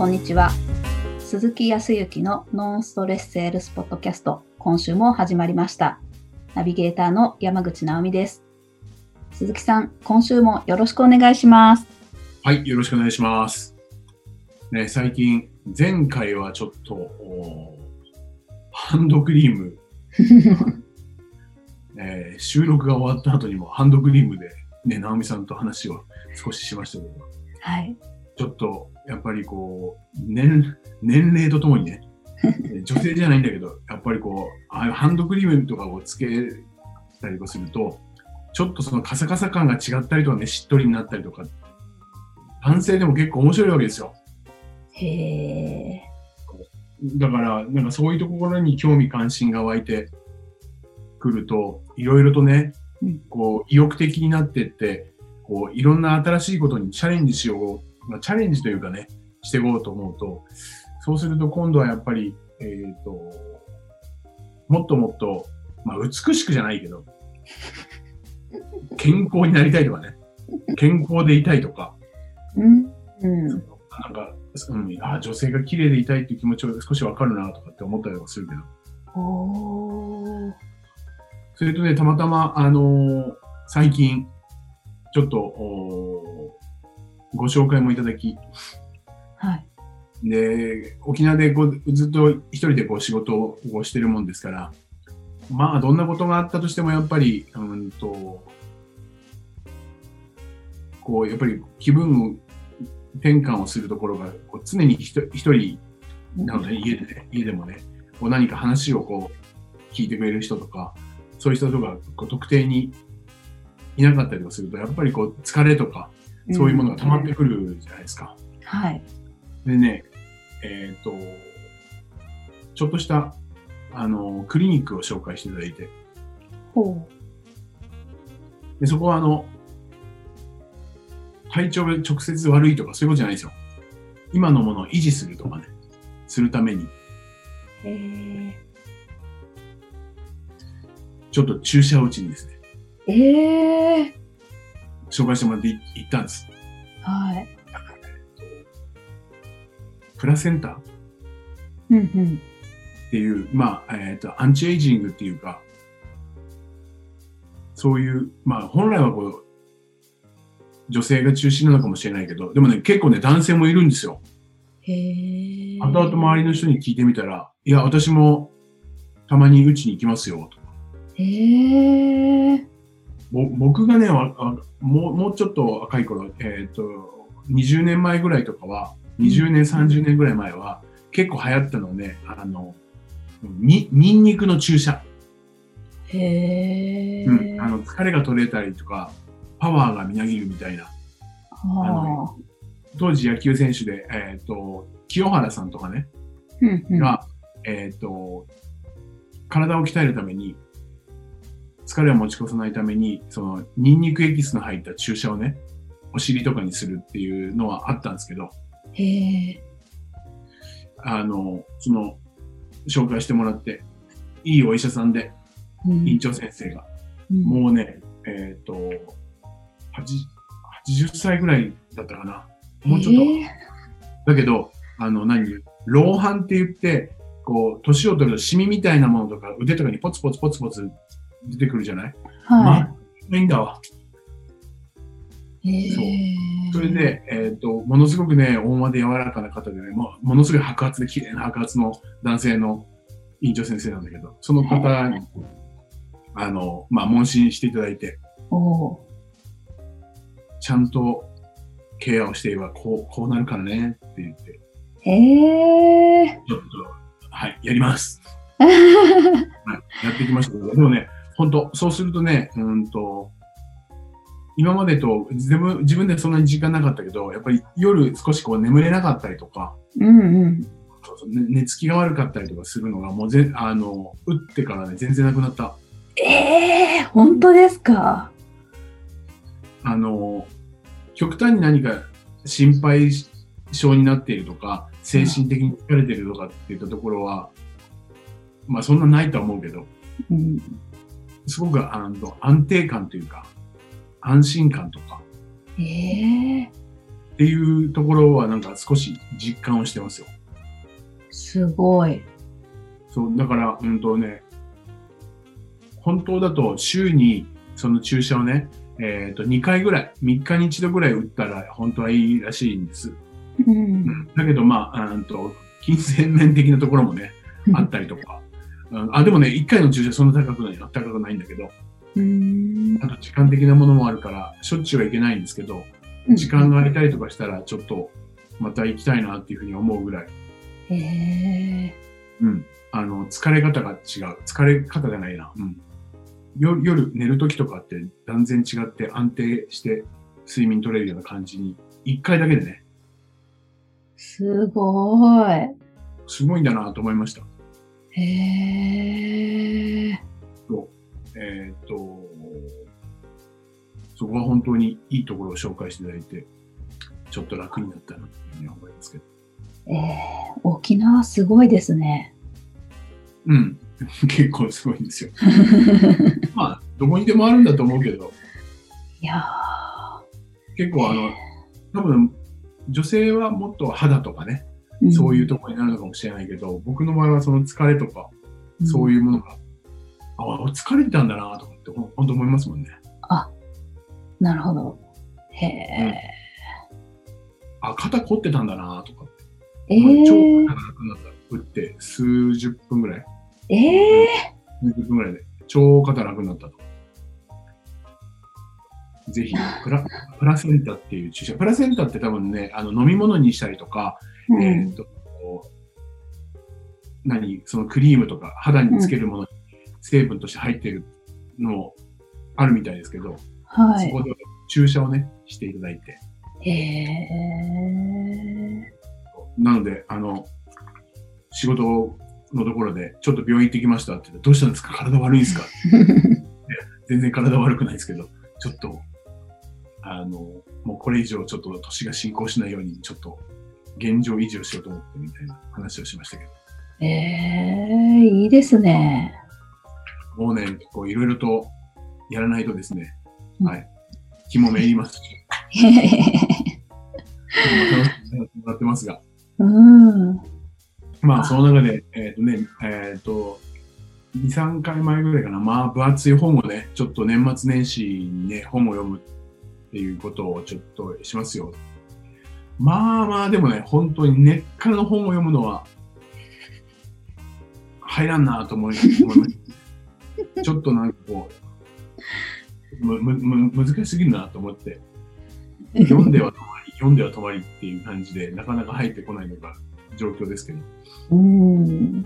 こんにちは。鈴木康之のノンストレスセールスポッドキャスト、今週も始まりました。ナビゲーターの山口直美です。鈴木さん、今週もよろしくお願いします。はい、よろしくお願いします。ね、最近、前回はちょっと、おハンドクリーム、えー収録が終わった後にもハンドクリームで、ね、直美さんと話を少ししましたけど、はい。ちょっと、やっぱりこう、年、年齢とともにね、女性じゃないんだけど、やっぱりこう、ああいうハンドクリームとかをつけたりとかすると、ちょっとそのカサカサ感が違ったりとかね、しっとりになったりとか、男性でも結構面白いわけですよ。へえ。だから、なんかそういうところに興味関心が湧いてくると、いろいろとねうん、こう、意欲的になってって、こう、いろんな新しいことにチャレンジしよう、まあ、チャレンジというかね、していこうと思うと、そうすると今度はやっぱり、えっ、と、もっともっと、まあ、美しくじゃないけど、健康になりたいとかね、健康でいたいとか、うん。うん。なんか、うん、あ女性が綺麗でいたいっていう気持ちは少しわかるなとかって思ったりとかするけど。それとね、たまたま、あのー最近、ちょっと、ご紹介もいただき、はい。で、沖縄でこうずっと一人でこう仕事をしてるもんですから、まあ、どんなことがあったとしても、やっぱり、うんと、こう、やっぱり気分転換をするところが、こう常に一人一人なので、家でね、家でもね、こう何か話をこう、聞いてくれる人とか、そういう人とか、こう特定にいなかったりとかすると、やっぱりこう、疲れとか、そういうものが溜まってくるじゃないですか。はい。でね、えっ、と、ちょっとした、あの、クリニックを紹介していただいて、ほでそこはあの、体調が直接悪いとかそういうことじゃないですよ。今のものを維持するとかね、するために、う。へえ。ちょっと注射を打ちにですね、ええ。紹介してもらってい行ったんです。はい。プラセンタうんうん。っていう、まあ、えっ、と、アンチエイジングっていうか、そういう、まあ、本来はこう、女性が中心なのかもしれないけど、でもね、結構ね、男性もいるんですよ。へえ。後々周りの人に聞いてみたら、いや、私もたまに打ちに行きますよ、と。へえ。ぼ僕がねもう、もうちょっと若い頃、えっ、と、20年前ぐらいとかは、20年、30年ぐらい前は、結構流行ったのね、あの、に、ニンニクの注射。へえ。うん、あの疲れが取れたりとか、パワーがみなぎるみたいな。はあ。当時野球選手で、えっ、と、清原さんとかね、うんうん。が、えっ、と、体を鍛えるために、疲れを持ち越さないために、その、ニンニクエキスの入った注射をね、お尻とかにするっていうのはあったんですけど、へえ。あの、その、紹介してもらって、いいお医者さんで、うん院長先生が、うんもうね、えっ、と、80 80歳ぐらいだったかな。もうちょっと、だけど、あの、何、老斑って言って、こう、年を取るとシミみたいなものとか、腕とかにポツポツポツポツ出てくるじゃない？はまあ、いいんだわ。い。へそうえ。それで、えっ、と、ものすごくね、温和で柔らかな方でね、もうものすごい白髪で綺麗な白髪の男性の院長先生なんだけど、その方に、あの、まあ、問診していただいて、ちゃんとケアをしていれば、こう、こうなるからねって言って、ー。へえ。ちょっと、はい、やります。はい、やってきましたけど、でもね、本当そうするとね、うんと、今までと自分自分でそんなに時間なかったけど、やっぱり夜少しこう眠れなかったりとか、うんうん。そうそうね寝つきが悪かったりとかするのが、もうぜあの、打ってからね、全然なくなった。ええ本当ですか？あの、極端に何か心配症になっているとか、精神的に疲れてるとかっていったところは、まあそんなないとは思うけど、うん。すごくあの安定感というか、安心感とか、ええっていうところはなんか少し実感をしてますよ。すごい。そう、だから、うんとね、本当だと週にその注射をね、えっ、と、2回ぐらい、3日に1度ぐらい打ったら本当はいいらしいんです。う。うんん、だけど、まあ、うんと、金銭面的なところもね、あったりとか。うんあ、でもね、1回の注射そんな高くない、高くないんだけど、うん。あと時間的なものもあるから、しょっちゅうはいけないんですけど、時間が空いたりとかしたら、ちょっと、また行きたいなっていうふうに思うぐらい、へえ。うん。あの、疲れ方が違う。疲れ方じゃないな。うん。夜、夜寝る時とかって断然違って安定して睡眠取れるような感じに、一回だけでね、すごい。すごいんだなと思いました。へえ。えーっと、そこは本当にいいところを紹介していただいて、ちょっと楽になったなというふうに思いますけど。えー、沖縄すごいですね。うん。結構すごいんですよ。まあ、どこにでもあるんだと思うけど、いや結構あの、多分、女性はもっと肌とかね、ーそういうところになるのかもしれないけど、僕の場合はその疲れとか、そういいうものが、あ、疲れてたんだなとかってほん本当思いますもんね。うん。なるほど。へえ。あ、肩凝ってたんだなとか。えー、肩が楽になった。打って数十分ぐらい、え数十分ぐらいで、超肩楽になったと。ぜひプラ、プラセンタっていう注射。プラセンタって多分ね、あの飲み物にしたりとか、ー、うえんーっと、何、そのクリームとか肌につけるものに成分として入っているのもあるみたいですけど、はい。そこで注射をね、していただいて。へえ。なので、あの、仕事のところで、ちょっと病院行ってきましたって言って、どうしたんですか？体悪いんですか？全然体悪くないですけど、ちょっと、あの、もうこれ以上ちょっと年が進行しないように、ちょっと現状維持をしようと思ってみたいな話をしましたけど。ええ、いいですね。もうね、こういろいろとやらないとですね、うんはい。気もめいりますし、へへへ楽しくやってもらってますが、うん。まあ、その中で、えっ、とね、えっ、と、2、3回前ぐらいかな、まあ、分厚い本をね、ちょっと年末年始にね、本を読むっていうことをちょっとしますよ。まあまあ、でもね、本当に根っからの本を読むのは、入らんなと思い思いました。ちょっとなんかこう、む、む、む、難しすぎるなと思って、読んでは止まり、読んでは止まりっていう感じで、なかなか入ってこないのが状況ですけど。うん。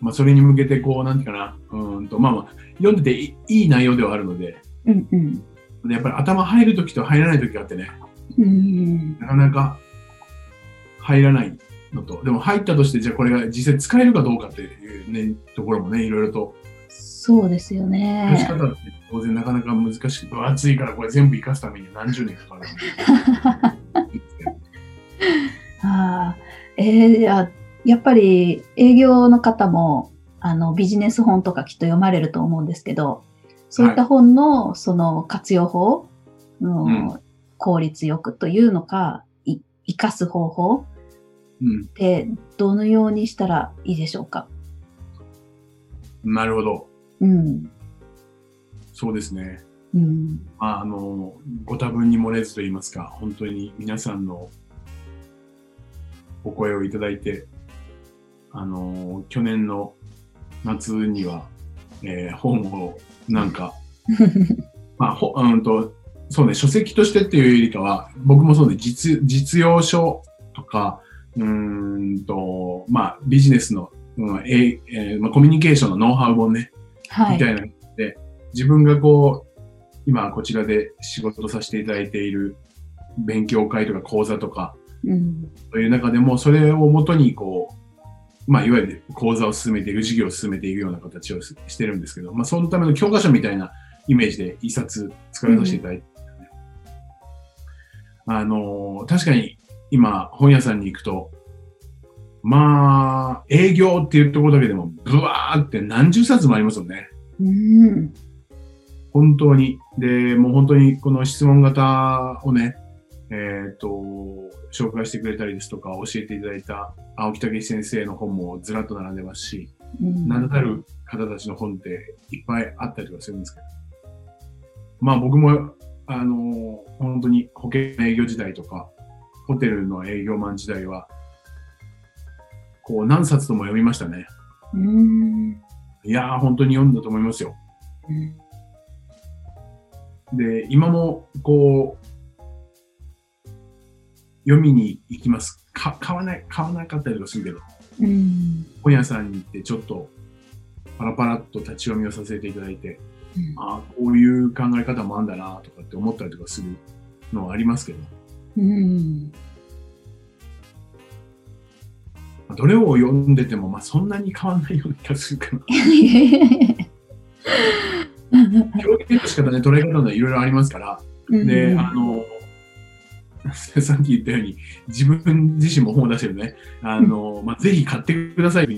まあ、それに向けて、こう、なんていうかな、うーんと、まあまあ、読んでていいいい内容ではあるので、うんうん。でやっぱり頭入るときと入らないときがあってね、うん。なかなか入らないのと、でも入ったとして、じゃあこれが実際使えるかどうかっていうね、ところもね、いろいろと、そうですよね。方って当然なかなか難しくて、分厚いからこれ全部活かすためには何十年かかる。ああ、えー、じゃあやっぱり営業の方もあのビジネス本とかきっと読まれると思うんですけど、そういった本のその活用法、効率よくというのか、い生かす方法うん、ってどのようにしたらいいでしょうか？なるほど。うん。そうですね。うん。まあ、あの、ご多分に漏れずと言いますか、本当に皆さんのお声をいただいて、あの、去年の夏には、えー本をなんか、まあ、ほうんと、そうね、書籍としてっていうよりかは、僕もそうね、実、実用書とか、うーんと、まあ、ビジネスの、うんええーまあ、コミュニケーションのノウハウ本ね、はい。みたいなので、自分がこう、今こちらで仕事させていただいている勉強会とか講座とか、うん。という中でも、それをもとにこう、まあ、いわゆる講座を進めていく、授業を進めていくような形をししてるんですけど、まあ、そのための教科書みたいなイメージで一冊作らさせていただいて、あの、確かに今本屋さんに行くと、まあ、営業っていうところだけでも、ブワーって何十冊もありますよね。うん。本当に。で、もう本当にこの質問型をね、えっ、と、紹介してくれたりですとか、教えていただいた青木武先生の本もずらっと並んでますし、うん名だたる方たちの本っていっぱいあったりとかするんですけど、まあ僕も、あの、本当に保険営業時代とか、ホテルの営業マン時代は、こう何冊とも読みましたね。うん。いやー、本当に読んだと思いますよ。うんで、今も、こう、読みに行きます。か買わない、買わなかったりとかするけど、うん。本屋さんに行ってちょっと、パラパラっと立ち読みをさせていただいて、ああ、こういう考え方もあんだなとかって思ったりとかするのはありますけど、うん。どれを読んでても、まあそんなに変わんないような気がするかな。表現の仕方ね、捉え方のいろいろありますから、で、あの、さっき言ったように、自分自身も本を出してるね、あの、まあ、ぜひ買ってくださいと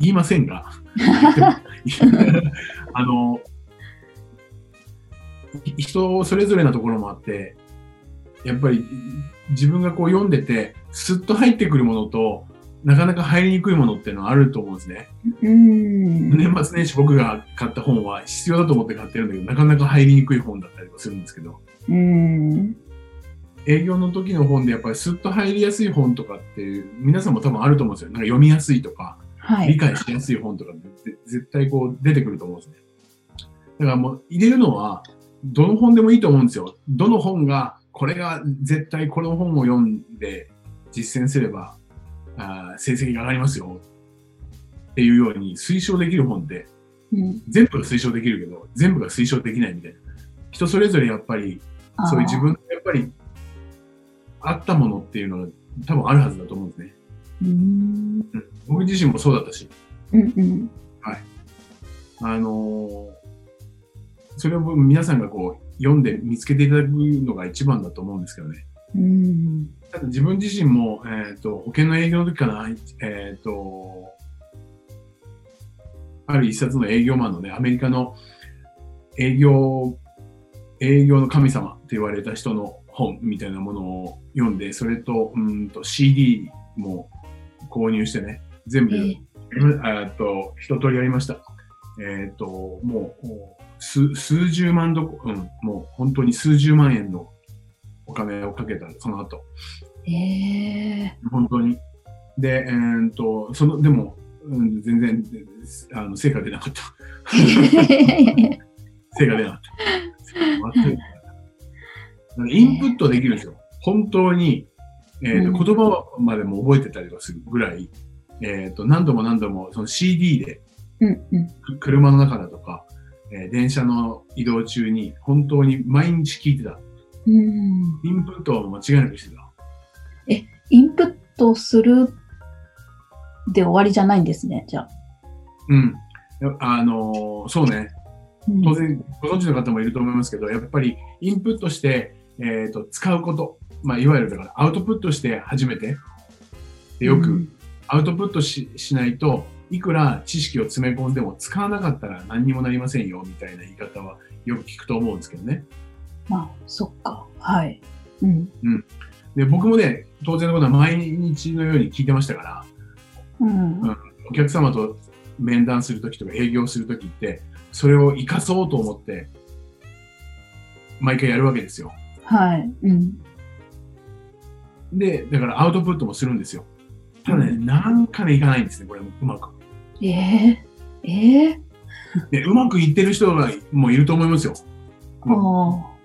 言いませんが、あの、い人それぞれなところもあって、やっぱり自分がこう読んでて、スッと入ってくるものと、なかなか入りにくいものっていうのはあると思うんですね。うん。年末年始僕が買った本は必要だと思って買ってるんだけど、なかなか入りにくい本だったりもするんですけど、うん。営業の時の本でやっぱりスッと入りやすい本とかっていう、皆さんも多分あると思うんですよ。なんか読みやすいとか、理はい。解しやすい本とかって絶対こう出てくると思うんですね。だからもう入れるのは、どの本でもいいと思うんですよ。どの本が、これが絶対この本を読んで実践すれば、あー成績が上がりますよ。っていうように推奨できる本って、うん全部が推奨できるけど、全部が推奨できないみたいな。人それぞれやっぱり、そういう自分のやっぱり、あったものっていうのが多分あるはずだと思うんですね。うん。うん、僕自身もそうだったし、うんうん。あのーそれを皆さんがこう読んで見つけていただくのが一番だと思うんですけどね。うん。ただ自分自身も、えっ、と、保険の営業の時かな、えっ、と、ある一冊の営業マンのね、アメリカの営業、営業の神様って言われた人の本みたいなものを読んで、それと、うんと CD も購入してね、全部、ええーっと、一通りやりました。えーっと、もう、数、数十万どこ、うん、もう本当に数十万円のお金をかけた、その後。ええ本当に。で、えーっと、その、でも、うん、全然、あの、成果出なかった。成果出なかった。インプットできるんですよ。本当に、えー言葉までも覚えてたりとかするぐらい、えー、と何度も何度もその CD でうんうん。く車の中だとか、えー電車の移動中に本当に毎日聞いてた。うん。インプットを間違いなくしてた。インプットするで終わりじゃないんですね、じゃあ。うん。あのーそうね。うん当然ご存知の方もいると思いますけど、やっぱりインプットして、えー、と使うこと、まあ、いわゆるだからアウトプットして初めて、でよくうんアウトプットししないといくら知識を詰め込んでも使わなかったら何にもなりませんよみたいな言い方はよく聞くと思うんですけどね。まあ、そっか。はい。うん。で僕もね、当然のことは毎日のように聞いてましたから、うん。うんお客様と面談するときとか営業するときって、それを活かそうと思って、毎回やるわけですよ。はい。うん。で、だからアウトプットもするんですよ。ただね、なんかね、いかないんですね、これもうまく。ええええで、うまくいってる人がもういると思いますよ。ああ。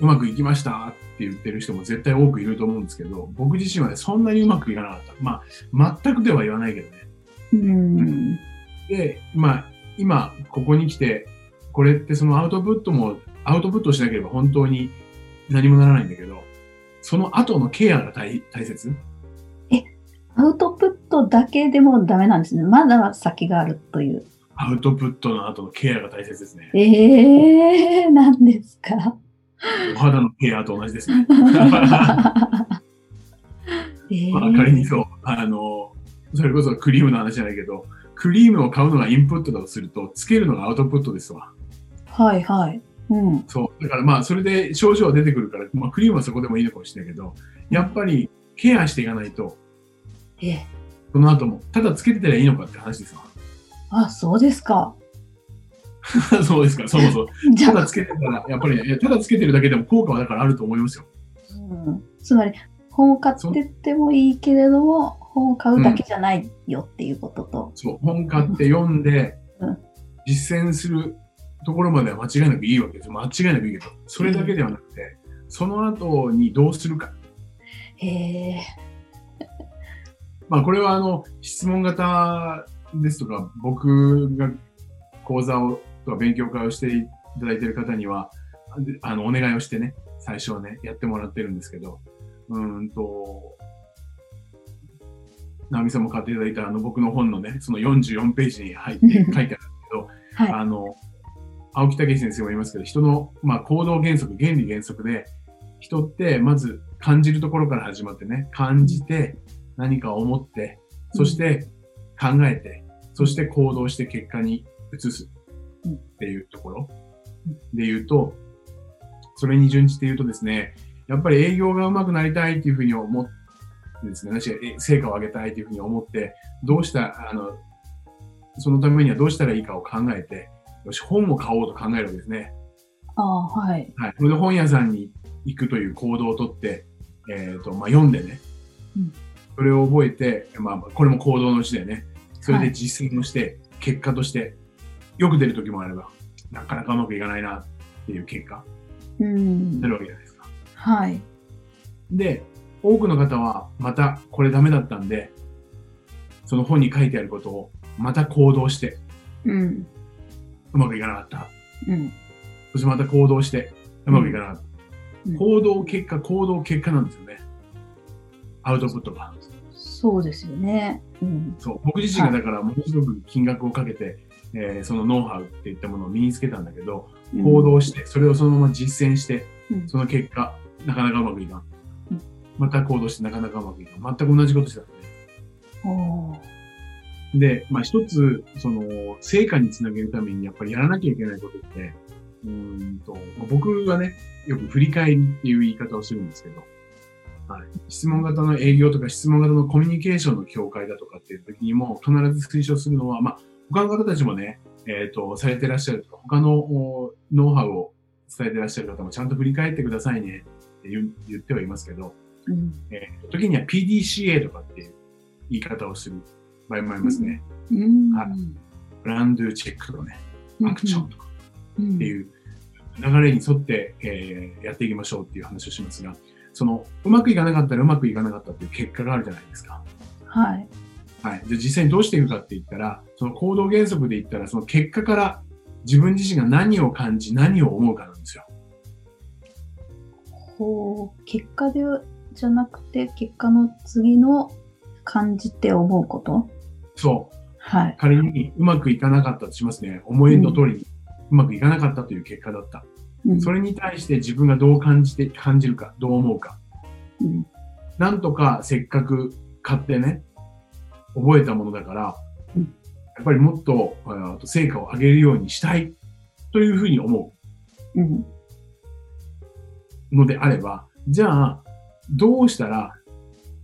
うまくいきましたって言ってる人も絶対多くいると思うんですけど、僕自身はね、そんなにうまくいかなかった。まあ、全くでは言わないけどね。うん。で、まあ、今、ここに来て、これってそのアウトプットも、アウトプットしなければ本当に何もならないんだけど、その後のケアが大大切？アウトプットだけでもダメなんですね。まだ先があるという。アウトプットの後のケアが大切ですね。ええなんですか？お肌のケアと同じですね。ええまあ、仮にそう、あの、それこそクリームの話じゃないけど、クリームを買うのがインプットだとすると、つけるのがアウトプットですわ。はいはい。うん。そう。だからまあ、それで症状は出てくるから、まあ、クリームはそこでもいいのかもしれないけど、やっぱりケアしていかないと、ええ。その後も、ただつけてたらいいのかって話ですわ。あ、そうですか。そうですか、そうそう。じゃあ、ただつけてたら、やっぱりね、ただつけてるだけでも効果はだからあると思いますよ。うん、つまり、本を買ってってもいいけれども、本を買うだけじゃないよっていうことと。そう、本買って読んでうん、実践するところまでは間違いなくいいわけですよ。間違いなくいいけど、それだけではなくて、その後にどうするか。へえ。まあ、これはあの、質問型ですとか、僕が講座を、とか勉強会をしていただいている方には、あの、お願いをしてね、最初はね、やってもらってるんですけど、うーんと、直美さんも買っていただいたあの僕の本のね、その44ページに入って書いてあるんですけど、はい。あの、青木武先生も言いますけど、人の、まあ、行動原則、原理原則で、人ってまず感じるところから始まってね、感じて、何か思って、そして考えて、そして行動して結果に移すっていうところで言うと、それに準じて言うとですね、やっぱり営業が上手くなりたいっていうふうに思ってですね、私成果を上げたいというふうに思って、どうした、あの、そのためにはどうしたらいいかを考えて、よし、本を買おうと考えるわけですね。ああ、はい。はい。それで本屋さんに行くという行動をとって、えっ、と、まあ、読んでね、うんそれを覚えて、まあ、これも行動のうちでね、それではい実践をして、結果として、よく出る時もあれば、なかなかうまくいかないなっていう結果、うん出。るわけじゃないですか。はい。で、多くの方は、またこれダメだったんで、その本に書いてあることを、また行動して、うん。うまくいかなかった。うん。そしてまた行動して、うまくいかなかった。うん行動結果、行動結果なんですよね。アウトプットが。そうですよね。うん。そう。僕自身がだからものすごく金額をかけて、えーそのノウハウっていったものを身につけたんだけど、行動して、それをそのまま実践して、うんその結果、なかなかうまくいかんうん。また行動して、なかなかうまくいかん。全く同じことしてたんで。おーで、まあ一つ、その、成果につなげるためにやっぱりやらなきゃいけないことって、うーんと、まあ僕はね、よく振り返りっていう言い方をするんですけど、はい、質問型の営業とか質問型のコミュニケーションの境界だとかっていう時にも必ず推奨するのは、まあ他の方たちもね、えっ、と、されてらっしゃるとか、他のおノウハウを伝えてらっしゃる方もちゃんと振り返ってくださいねって言ってはいますけど、うん。えー時には PDCA とかっていう言い方をする場合もありますね。うん。はいブランドチェックとかね、アクションとかうん。っていう流れに沿って、えーやっていきましょうっていう話をしますが、その、うまくいかなかったらうまくいかなかったっていう結果があるじゃないですか。はい。はい。じゃあ実際にどうしていくかって言ったら、その行動原則で言ったら、その結果から自分自身が何を感じ、何を思うかなんですよ。こう、結果で、じゃなくて、結果の次の感じて思うこと？そう。はい。仮にうまくいかなかったとしますね。思いの通りにうまくいかなかったという結果だった。うんそれに対して自分がどう感じて、感じるか、どう思うか。うんなんとかせっかく買ってね、覚えたものだから、うんやっぱりもっとあー成果を上げるようにしたいというふうに思うん。うのであれば、じゃあ、どうしたら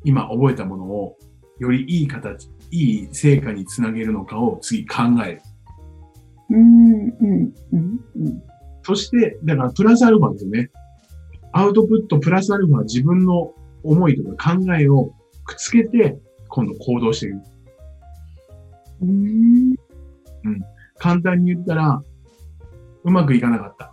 今覚えたものをよりいい形、いい成果につなげるのかを次考える。うん。うん。うん。うん。そして、だからプラスアルファですよね。アウトプットプラスアルファ自分の思いとか考えをくっつけて、今度行動している。うん。簡単に言ったら、うまくいかなかった。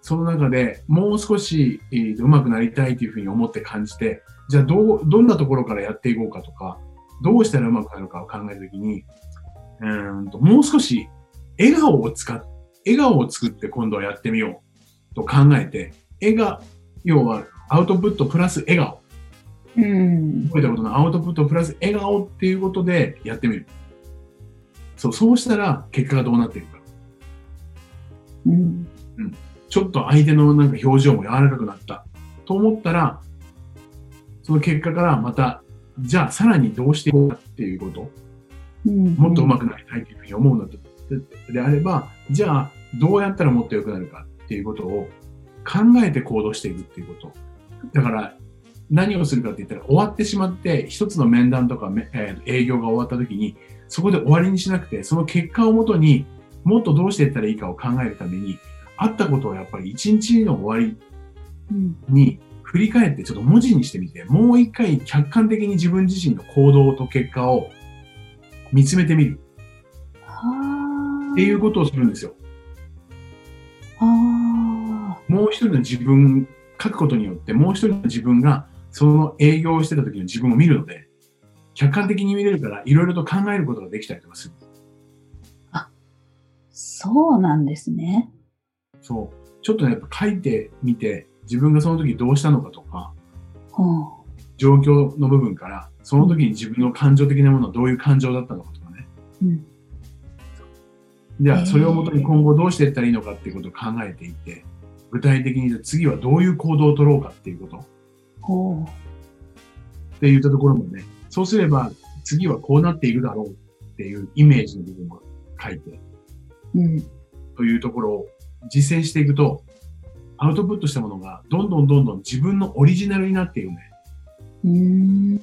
その中でもう少し、えーうまくなりたいというふうに思って感じて、じゃあどう、どんなところからやっていこうかとか、どうしたらうまくなるかを考えるときに、うーんと、もう少し笑顔を使っ、笑顔を作って今度はやってみようと考えて、笑顔、要はアウトプットプラス笑顔。うん。覚えたことのアウトプットプラス笑顔っていうことでやってみる。そう、そうしたら結果がどうなっていくか。うん。ちょっと相手のなんか表情も柔らかくなったと思ったら、その結果からまた、じゃあさらにどうしていこうかっていうこと、うん。もっと上手くなりたいというふうに思うのでであれば、じゃあどうやったらもっと良くなるかっていうことを考えて行動していくっていうこと。だから、何をするかって言ったら、終わってしまって、一つの面談とか、めえー営業が終わった時に、そこで終わりにしなくて、その結果をもとにもっとどうしていったらいいかを考えるために、あったことをやっぱり一日の終わりうん。に振り返ってちょっと文字にしてみて、もう一回客観的に自分自身の行動と結果を見つめてみるはあ。っていうことをするんですよ。ああ。もう一人の自分、書くことによって、もう一人の自分がその営業をしてた時の自分を見るので、客観的に見れるから、いろいろと考えることができたりとかする。そうなんですね。そう。ちょっとね、やっぱ書いてみて、自分がその時どうしたのかとか、うん。状況の部分から、その時に自分の感情的なものはどういう感情だったのかとかね。うん。じゃあ、それをもとに今後どうしていったらいいのかっていうことを考えていって、具体的に次はどういう行動を取ろうかっていうこと。って言ったところもね、そうすれば次はこうなっているだろうっていうイメージの部分を書いて、うん。というところを実践していくと、アウトプットしたものがどんどんどんどん自分のオリジナルになっているね。うーん。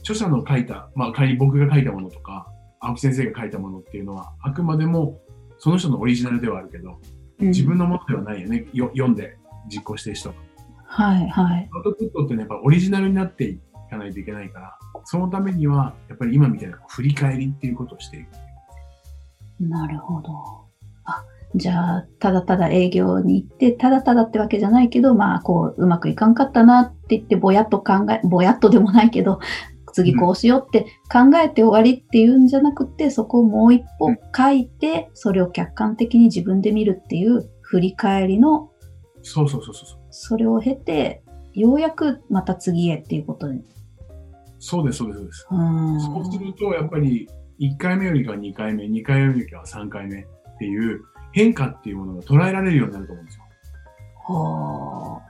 著者の書いた、まあ仮に僕が書いたものとか、青木先生が書いたものっていうのは、あくまでもその人のオリジナルではあるけど、うん自分のものではないよね。よ読んで実行してる人が。はいはい。アウトプットってね、やっぱオリジナルになっていかないといけないから、そのためには、やっぱり今みたいな振り返りっていうことをしていく。なるほど。あ、じゃあ、ただただ営業に行って、ただただってわけじゃないけど、まあ、こう、うまくいかんかったなって言って、ぼやっと考え、ぼやっとでもないけど、次こうしようって考えて終わりっていうんじゃなくて、そこをもう一歩書いて、それを客観的に自分で見るっていう振り返りの、そうそうそうそうそれを経て、ようやくまた次へっていうことに。そうです、そうです、そうです。そうすると、やっぱり1回目よりかは2回目、2回目よりかは3回目っていう変化っていうものが捉えられるようになると思うんですよ。は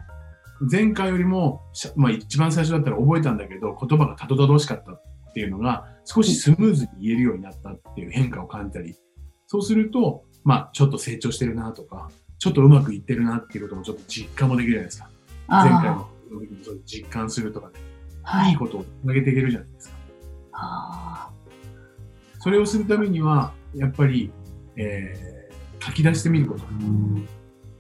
前回よりも、まあ一番最初だったら覚えたんだけど、言葉がたどたどしかったっていうのが少しスムーズに言えるようになったっていう変化を感じたり、そうすると、まあちょっと成長してるなとか、ちょっとうまくいってるなっていうこともちょっと実感もできるじゃないですか。あ。前回あの実感するとかね、あ。はいいい。ことを投げていけるじゃないですか。あそれをするためには、やっぱり、えー書き出してみること。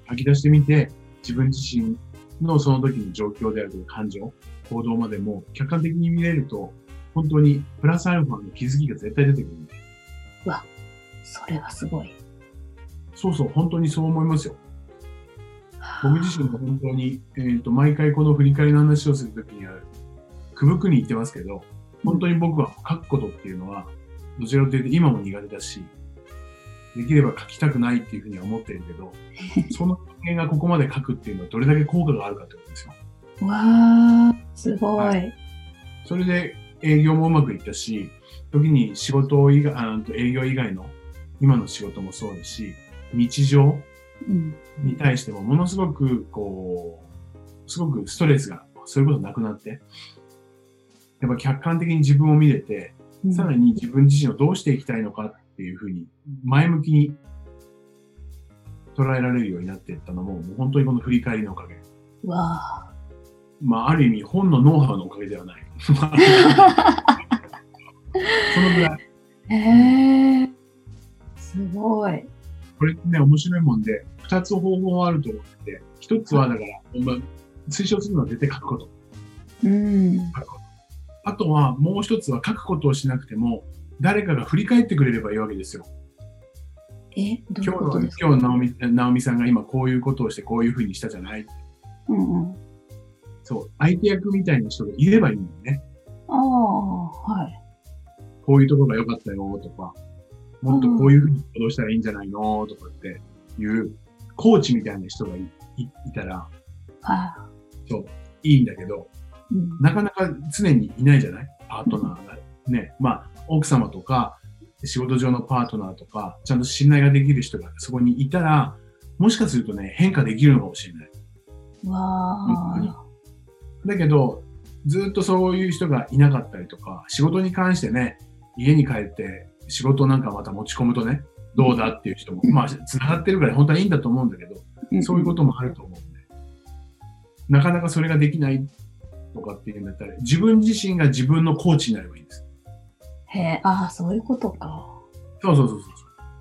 書き出してみて、自分自身のその時の状況であるとか感情、行動までも客観的に見れると、本当にプラスアルファの気づきが絶対出てくるんで。あ。それはすごい。そうそう、本当にそう思いますよ。僕自身も本当に、えっ、と、毎回この振り返りの話をするときには、くぶくに言ってますけど、本当に僕は書くことっていうのは、どちらかというと今も苦手だし、できれば書きたくないっていうふうには思ってるけど、その人間がここまで書くっていうのはどれだけ効果があるかってことですよ。わあ、すごい。はそれで営業もうまくいったし、時に仕事以外、あと営業以外の今の仕事もそうですし、日常うん。に対してもものすごく、こう、すごくストレスが、そういうことなくなって、やっぱ客観的に自分を見れて、うんさらに自分自身をどうしていきたいのかっていうふうに、前向きに捉えられるようになっていったのも、もう本当にこの振り返りのおかげ。わあ。まあ、ある意味本のノウハウのおかげではない。そのぐらい。へえ。すごい。これね、面白いもんで、二つ方法あると思ってて、一つはだから、まあ推奨するのは絶対書くこと。うん。あとはもう一つは書くことをしなくても、誰かが振り返ってくれればいいわけですよ。え、どういう今日の、ことですか？今日の直美、直美さんが今こういうことをしてこういうふうにしたじゃないうんうん。そう。相手役みたいな人がいればいいんだよね。ああ、はい。こういうところが良かったよとか、もっとこういうふうに行動したらいいんじゃないのとかっていう、コーチみたいな人がいいいたら、はそう、いいんだけど、い。うん。なかなか常にいないじゃない？パートナーが。ね。まあ、奥様とか、仕事上のパートナーとか、ちゃんと信頼ができる人がそこにいたら、もしかするとね、変化できるのかもしれない。わ。だけど、ずっとそういう人がいなかったりとか、仕事に関してね、家に帰って仕事なんかまた持ち込むとね、どうだっていう人も、まあ、つながってるから本当はいいんだと思うんだけど、うんそういうこともあると思うんで、なかなかそれができないとかっていうんだったら、自分自身が自分のコーチになればいいんです。へえ、ああ、そういうことか。そうそうそうそう。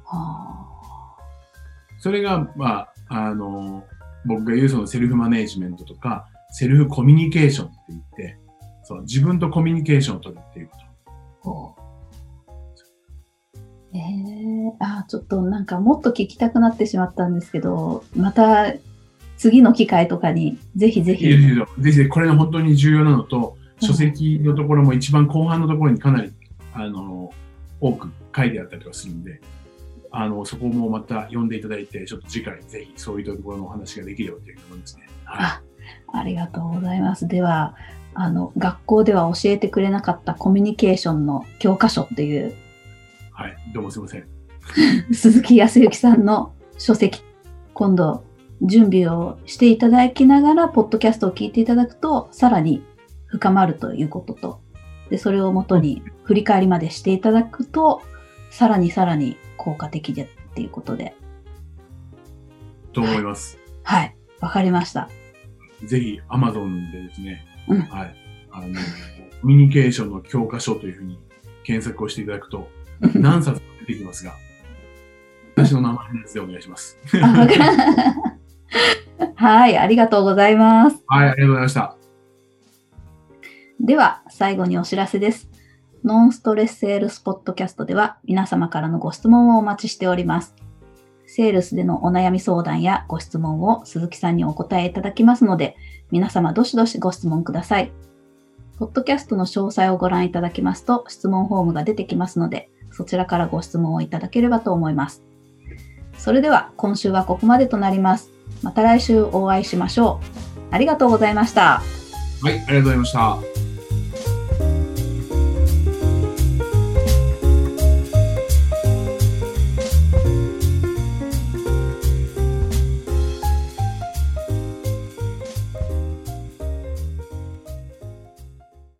はそれが、まあ、あの、僕が言うそのセルフマネージメントとか、セルフコミュニケーションって言って、そう自分とコミュニケーションを取るっていうこと。あ。ほう。ええああ、ちょっとなんかもっと聞きたくなってしまったんですけど、また次の機会とかにぜひぜひ。ぜひ、これが本当に重要なのと、書籍のところも一番後半のところにかなり、あの、多く書いてあったりとかするんで、あの、そこもまた読んでいただいて、ちょっと次回ぜひそういったところのお話ができればというふうに思いますね。はい。あありがとうございます。では、あの、学校では教えてくれなかったコミュニケーションの教科書っていうはい。どうもすいません。鈴木康之さんの書籍、今度準備をしていただきながら、ポッドキャストを聞いていただくと、さらに深まるということと、で、それをもとに振り返りまでしていただくと、さらにさらに効果的でっていうことで、と思います。はい、わかりました。ぜひ Amazon でですね、うんはい。あの、コミュニケーションの教科書というふうに検索をしていただくと、何冊も出てきますが、私の名前のやつでお願いします。はい、ありがとうございます。はい、ありがとうございました。では、最後にお知らせです。ノンストレスセールスポッドキャストでは皆様からのご質問をお待ちしております。セールスでのお悩み相談やご質問を鈴木さんにお答えいただきますので、皆様どしどしご質問ください。ポッドキャストの詳細をご覧いただきますと質問フォームが出てきますので、そちらからご質問をいただければと思います。それでは今週はここまでとなります。また来週お会いしましょう。ありがとうございました。はい、ありがとうございました。